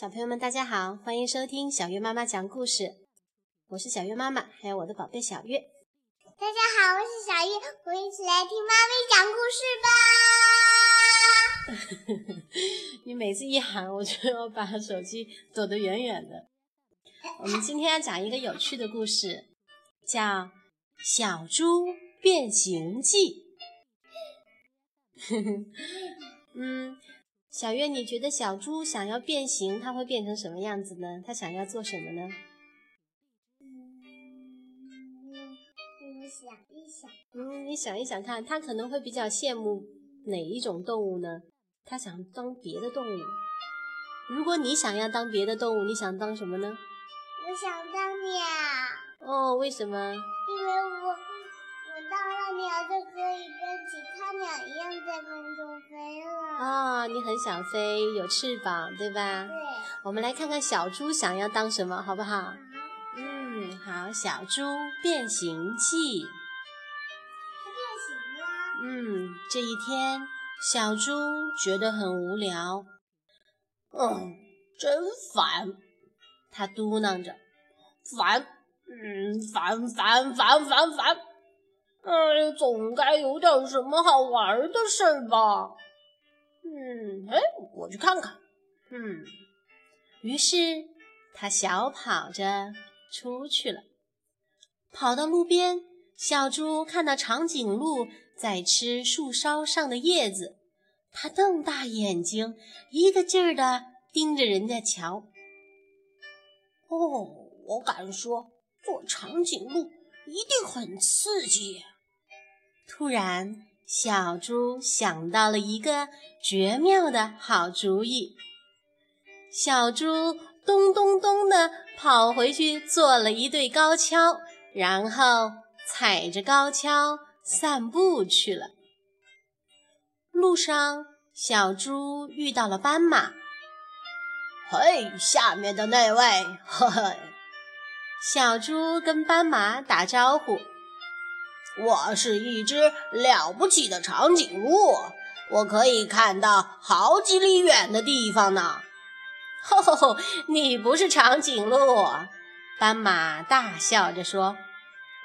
小朋友们，大家好，欢迎收听小月妈妈讲故事。我是小月妈妈，还有我的宝贝小月。大家好，我是小月，我们一起来听妈咪讲故事吧。你每次一喊，我就要把手机躲得远远的。我们今天要讲一个有趣的故事，叫《小猪变形记》。嗯。小月，你觉得小猪想要变形，它会变成什么样子呢？它想要做什么呢？嗯，你想一想。嗯，你想一想看，它可能会比较羡慕哪一种动物呢？它想当别的动物。如果你想要当别的动物，你想当什么呢？我想当鸟。哦，为什么？因为我鸟就可以跟其他鸟一样在空中飞了。啊，你很想飞，有翅膀，对吧？对。我们来看看小猪想要当什么，好不好？嗯，好，小猪变形记。它变形了。嗯，这一天，小猪觉得很无聊。嗯，真烦。他嘟囔着：“烦，嗯，烦烦烦烦烦。哎，总该有点什么好玩的事儿吧。”嗯，哎，我去看看。嗯，于是他小跑着出去了。跑到路边，小猪看到长颈鹿在吃树梢上的叶子，它瞪大眼睛，一个劲儿地盯着人家瞧。哦，我敢说，做长颈鹿一定很刺激。突然。小猪想到了一个绝妙的好主意，小猪咚咚咚地跑回去做了一对高跷，然后踩着高跷散步去了。路上，小猪遇到了斑马。“嘿，下面的那位！”呵呵，小猪跟斑马打招呼。我是一只了不起的长颈鹿，我可以看到好几里远的地方呢。吼吼吼！你不是长颈鹿，斑马大笑着说：“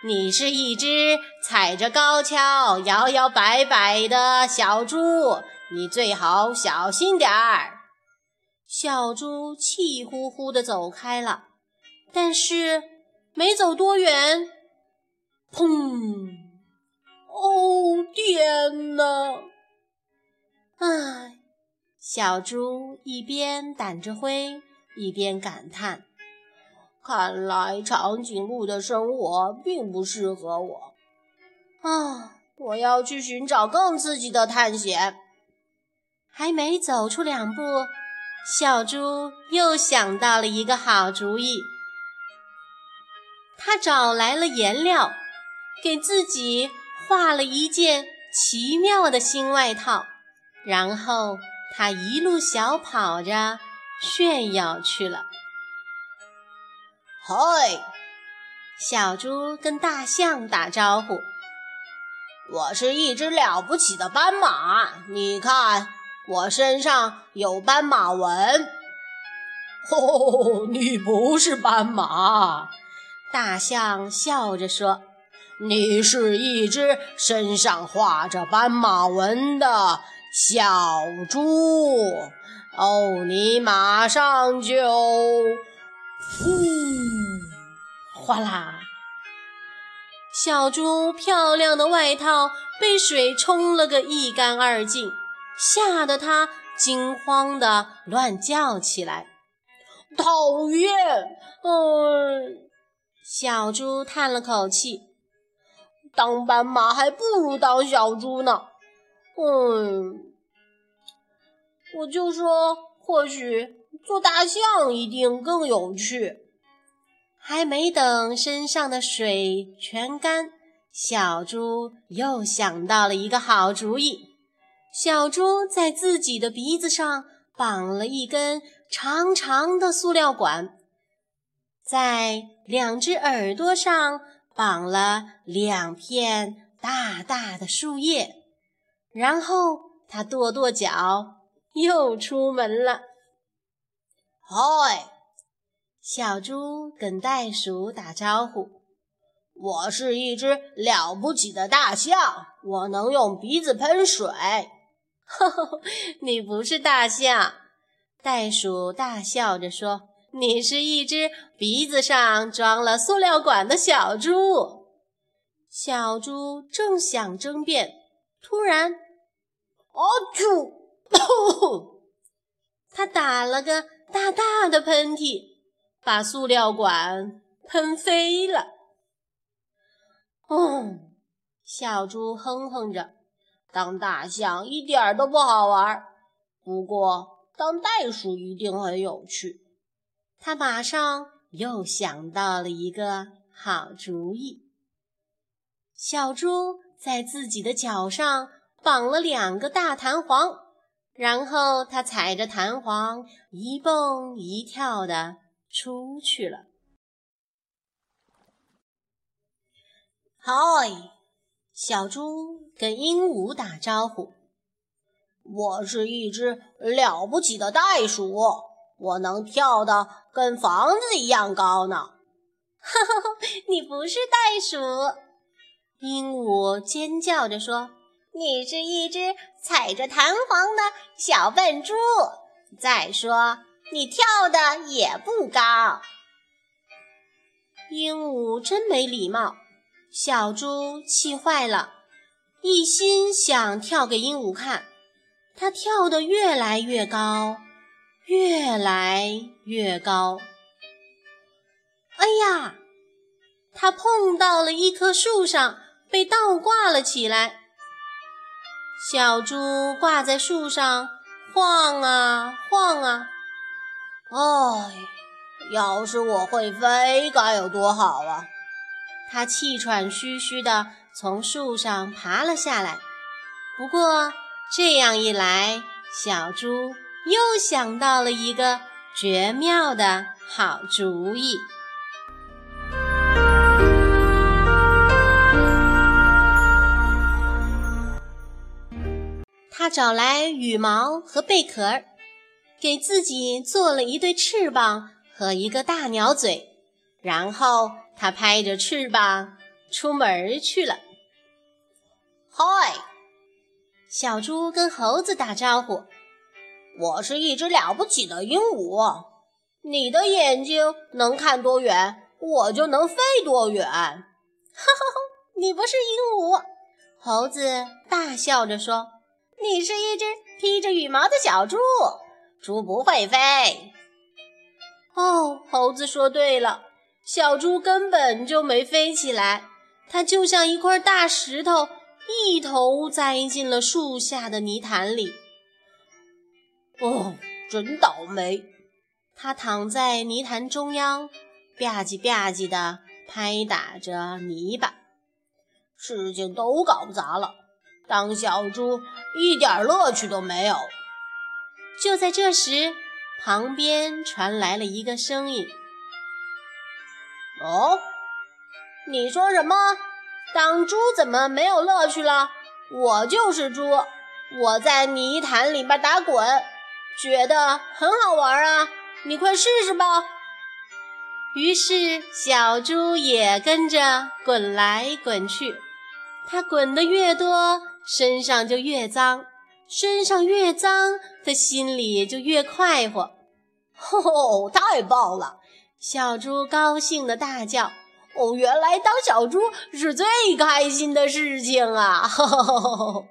你是一只踩着高跷摇摇摆摆的小猪，你最好小心点儿。”小猪气呼呼地走开了，但是没走多远。砰！哦，天哪！唉，小猪一边掸着灰，一边感叹：“看来长颈鹿的生活并不适合我。啊，我要去寻找更刺激的探险。”还没走出两步，小猪又想到了一个好主意。他找来了颜料。给自己画了一件奇妙的新外套，然后他一路小跑着炫耀去了。嗨，小猪跟大象打招呼：“我是一只了不起的斑马，你看我身上有斑马纹。”“哦，你不是斑马。”大象笑着说。你是一只身上画着斑马纹的小猪哦，你马上就，呼，哗啦！小猪漂亮的外套被水冲了个一干二净，吓得它惊慌的乱叫起来。讨厌！嗯，小猪叹了口气。当斑马还不如当小猪呢。嗯，我就说，或许做大象一定更有趣。还没等身上的水全干，小猪又想到了一个好主意。小猪在自己的鼻子上绑了一根长长的塑料管，在两只耳朵上。绑了两片大大的树叶，然后他跺跺脚，又出门了。嗨，小猪跟袋鼠打招呼：“我是一只了不起的大象，我能用鼻子喷水。”“呵呵，你不是大象。”袋鼠大笑着说：“你是一只鼻子上装了塑料管的小猪。”小猪正想争辩，突然，“啊啾！”他打了个。大大的喷嚏，把塑料管喷飞了。嗯，小猪哼哼着，当大象一点都不好玩，不过当袋鼠一定很有趣。他马上又想到了一个好主意。小猪在自己的脚上绑了两个大弹簧。然后他踩着弹簧一蹦一跳的出去了。嗨，小猪跟鹦鹉打招呼：“我是一只了不起的袋鼠，我能跳得跟房子一样高呢。”哈哈，你不是袋鼠！鹦鹉尖叫着说。你是一只踩着弹簧的小笨猪。再说，你跳的也不高。鹦鹉真没礼貌，小猪气坏了，一心想跳给鹦鹉看。它跳得越来越高，越来越高。哎呀！它碰到了一棵树上，被倒挂了起来。小猪挂在树上晃啊晃啊，哎，要是我会飞该有多好啊！它气喘吁吁地从树上爬了下来。不过这样一来，小猪又想到了一个绝妙的好主意。他找来羽毛和贝壳，给自己做了一对翅膀和一个大鸟嘴，然后他拍着翅膀出门去了。嗨，小猪跟猴子打招呼：“我是一只了不起的鹦鹉，你的眼睛能看多远，我就能飞多远。”哈哈，你不是鹦鹉！猴子大笑着说。你是一只披着羽毛的小猪，猪不会飞。哦，猴子说对了，小猪根本就没飞起来，它就像一块大石头，一头栽进了树下的泥潭里。哦，真倒霉！它躺在泥潭中央，吧唧吧唧地拍打着泥巴，事情都搞砸了。当小猪一点乐趣都没有。就在这时，旁边传来了一个声音：“哦，你说什么？当猪怎么没有乐趣了？我就是猪，我在泥潭里边打滚，觉得很好玩啊！你快试试吧。”于是，小猪也跟着滚来滚去，它滚得越多。身上就越脏，身上越脏，它心里就越快活。吼吼，太棒了！小猪高兴地大叫：“哦，原来当小猪是最开心的事情啊！”吼吼吼吼